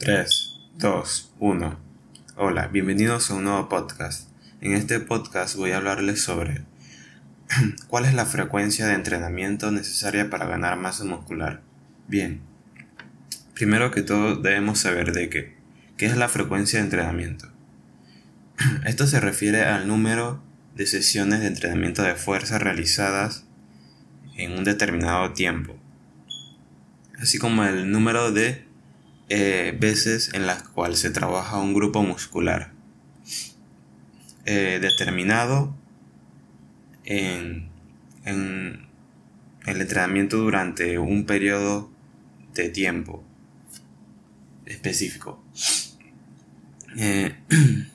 3, 2, 1. Hola, bienvenidos a un nuevo podcast. En este podcast voy a hablarles sobre cuál es la frecuencia de entrenamiento necesaria para ganar masa muscular. Bien, primero que todo debemos saber de qué, qué es la frecuencia de entrenamiento. Esto se refiere al número de sesiones de entrenamiento de fuerza realizadas en un determinado tiempo, así como el número de eh, veces en las cuales se trabaja un grupo muscular eh, determinado en, el entrenamiento durante un periodo de tiempo específico. Eh,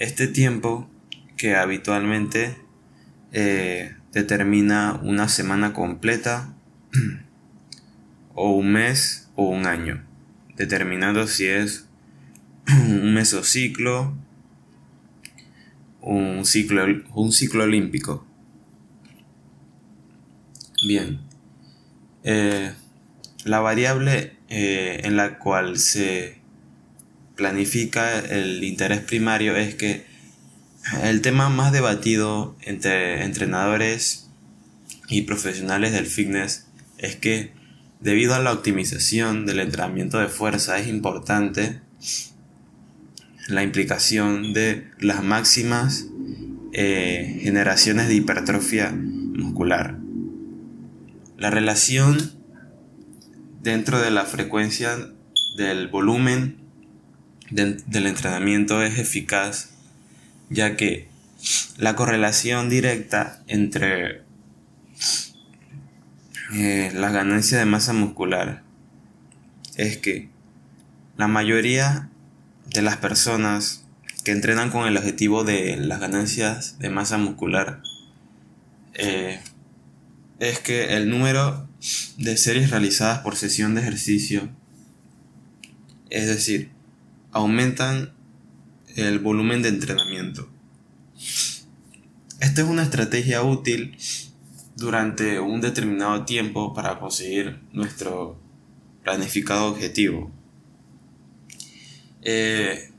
este tiempo que habitualmente determina una semana completa o un mes o un año determinando si es un mesociclo, un ciclo, un ciclo olímpico. Bien, eh, la variable eh, en la cual se planifica el interés primario es que el tema más debatido entre entrenadores y profesionales del fitness es que Debido a la optimización del entrenamiento de fuerza es importante la implicación de las máximas eh, generaciones de hipertrofia muscular. La relación dentro de la frecuencia del volumen del entrenamiento es eficaz ya que la correlación directa entre eh, la ganancia de masa muscular es que la mayoría de las personas que entrenan con el objetivo de las ganancias de masa muscular eh, es que el número de series realizadas por sesión de ejercicio, es decir, aumentan el volumen de entrenamiento. Esta es una estrategia útil durante un determinado tiempo para conseguir nuestro planificado objetivo. Eh,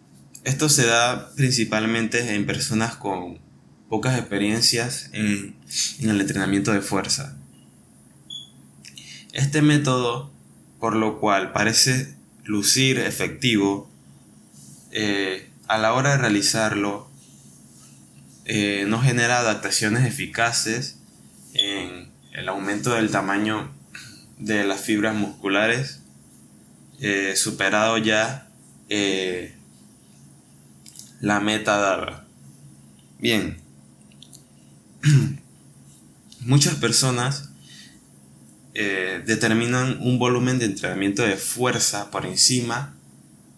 esto se da principalmente en personas con pocas experiencias en, el entrenamiento de fuerza. Este método, por lo cual parece lucir efectivo, eh, a la hora de realizarlo, eh, no genera adaptaciones eficaces en el aumento del tamaño de las fibras musculares, eh, superado ya eh, la meta dada. Bien, muchas personas eh, determinan un volumen de entrenamiento de fuerza por encima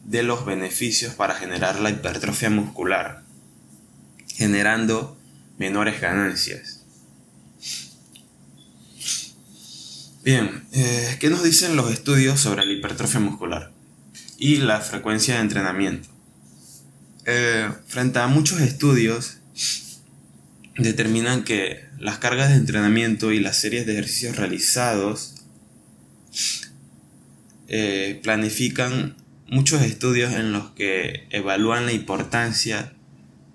de los beneficios para generar la hipertrofia muscular, generando menores ganancias. Bien, eh, ¿qué nos dicen los estudios sobre la hipertrofia muscular y la frecuencia de entrenamiento? Eh, frente a muchos estudios, determinan que las cargas de entrenamiento y las series de ejercicios realizados eh, planifican muchos estudios en los que evalúan la importancia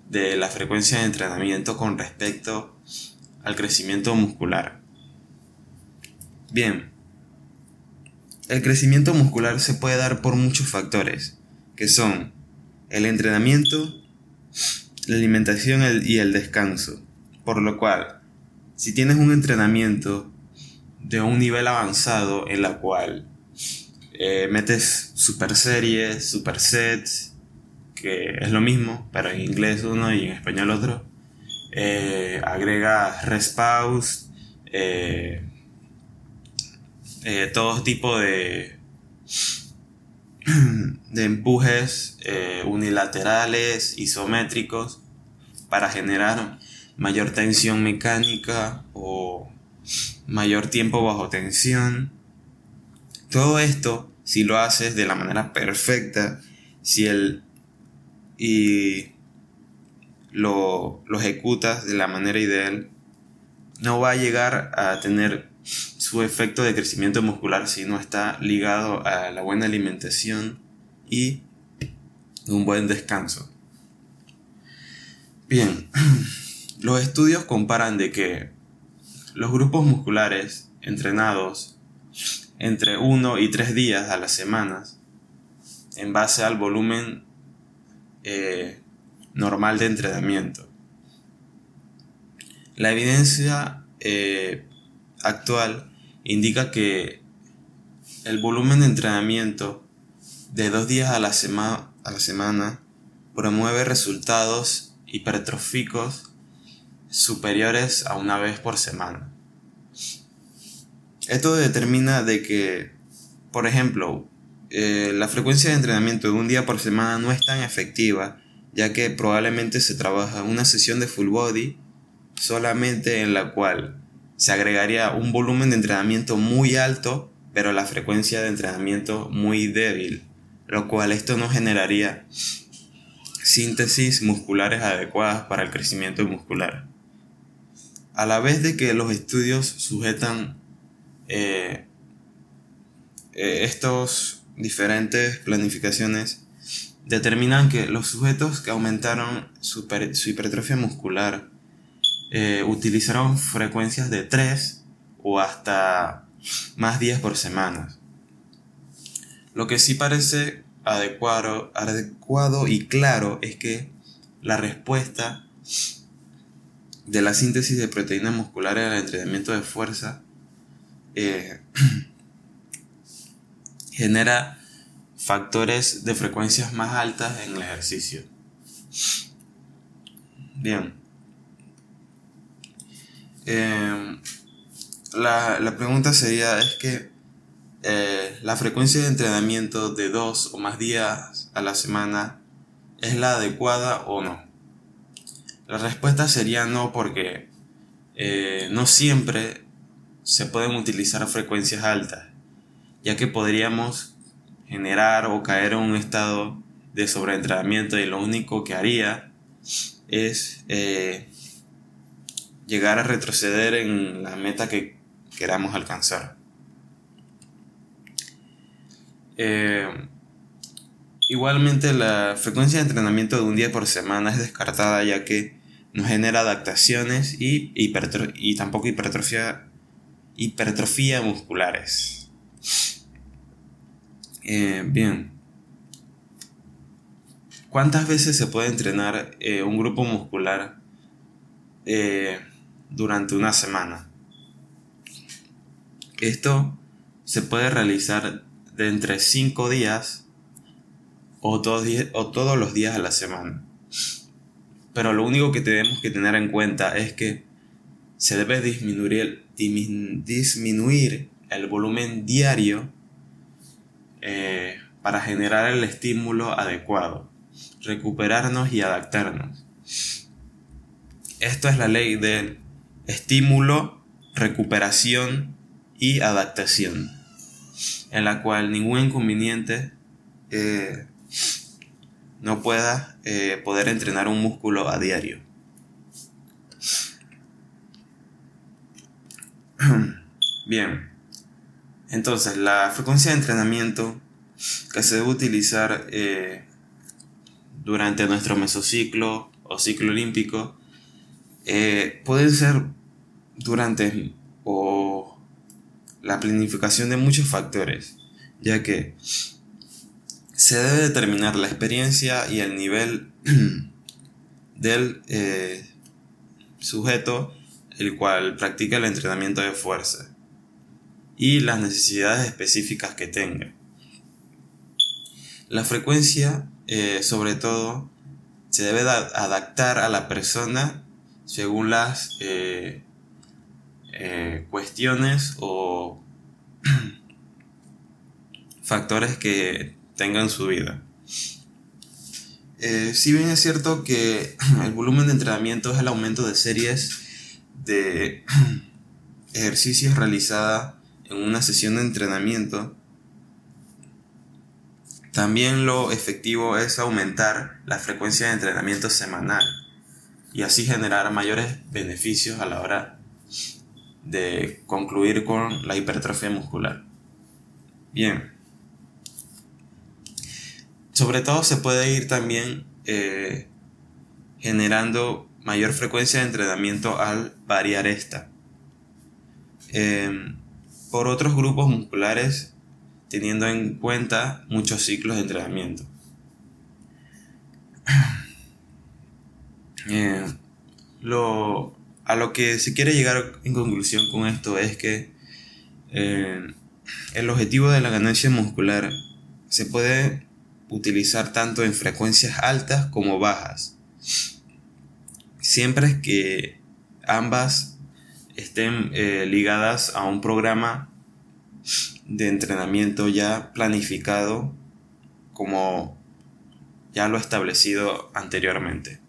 de la frecuencia de entrenamiento con respecto al crecimiento muscular. Bien, el crecimiento muscular se puede dar por muchos factores, que son el entrenamiento, la alimentación y el descanso. Por lo cual, si tienes un entrenamiento de un nivel avanzado en la cual eh, metes super series, super sets, que es lo mismo, pero en inglés uno y en español otro, eh, agrega rest pause, eh, eh, todo tipo de, de empujes eh, unilaterales, isométricos, para generar mayor tensión mecánica o mayor tiempo bajo tensión. Todo esto, si lo haces de la manera perfecta, si el y lo, lo ejecutas de la manera ideal, no va a llegar a tener su efecto de crecimiento muscular si no está ligado a la buena alimentación y un buen descanso. Bien, los estudios comparan de que los grupos musculares entrenados entre 1 y 3 días a las semanas, en base al volumen eh, normal de entrenamiento. La evidencia eh, actual indica que el volumen de entrenamiento de dos días a la, a la semana promueve resultados hipertróficos superiores a una vez por semana. Esto determina de que, por ejemplo, eh, la frecuencia de entrenamiento de un día por semana no es tan efectiva, ya que probablemente se trabaja una sesión de full body solamente en la cual se agregaría un volumen de entrenamiento muy alto, pero la frecuencia de entrenamiento muy débil, lo cual esto no generaría síntesis musculares adecuadas para el crecimiento muscular. A la vez de que los estudios sujetan eh, eh, estos diferentes planificaciones determinan que los sujetos que aumentaron su, hipertrofia muscular eh, utilizaron frecuencias de 3 o hasta más días por semana. Lo que sí parece adecuado, y claro es que la respuesta de la síntesis de proteínas musculares al entrenamiento de fuerza eh, genera factores de frecuencias más altas en el ejercicio. Bien. Em, la, la, pregunta sería, es que eh, la frecuencia de entrenamiento de dos o más días a la semana es la adecuada o no. La respuesta sería no porque eh, no siempre se pueden utilizar frecuencias altas, ya que podríamos generar o caer en un estado de sobreentrenamiento y lo único que haría es eh, llegar a retroceder en la meta que queramos alcanzar. Eh, igualmente la frecuencia de entrenamiento de un día por semana es descartada ya que no genera adaptaciones y, y tampoco hipertrofia hipertrofía musculares. Eh, bien. ¿Cuántas veces se puede entrenar eh, un grupo muscular durante una semana? Esto se puede realizar de entre 5 días o, o todos los días a la semana. Pero lo único que tenemos que tener en cuenta es que se debe disminuir el volumen diario eh, para generar el estímulo adecuado, recuperarnos y adaptarnos. Esto es la ley del estímulo, recuperación y adaptación, en la cual ningún inconveniente eh, no pueda eh, poder entrenar un músculo a diario. Bien, entonces la frecuencia de entrenamiento que se debe utilizar eh, durante nuestro mesociclo o ciclo olímpico eh, puede ser durante o la planificación de muchos factores, ya que se debe determinar la experiencia y el nivel del eh, sujeto el cual practica el entrenamiento de fuerza y las necesidades específicas que tenga. La frecuencia, eh, sobre todo, se debe adaptar a la persona según las eh, eh, cuestiones o factores que tenga en su vida. si bien es cierto que el volumen de entrenamiento es el aumento de series de ejercicios realizada en una sesión de entrenamiento, también lo efectivo es aumentar la frecuencia de entrenamiento semanal y así generar mayores beneficios a la hora de concluir con la hipertrofia muscular. Bien. sobre todo se puede ir también eh, generando mayor frecuencia de entrenamiento al variar esta. Em, por otros grupos musculares teniendo en cuenta muchos ciclos de entrenamiento. Eh, lo, a lo que se quiere llegar en conclusión con esto es que eh, el objetivo de la ganancia muscular se puede utilizar tanto en frecuencias altas como bajas. Siempre que ambas estén eh, ligadas a un programa de entrenamiento ya planificado como ya lo establecido anteriormente.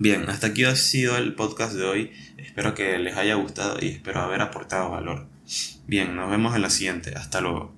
Bien, hasta aquí ha sido el podcast de hoy. Espero que les haya gustado y espero haber aportado valor. Bien, nos vemos en la siguiente. Hasta luego.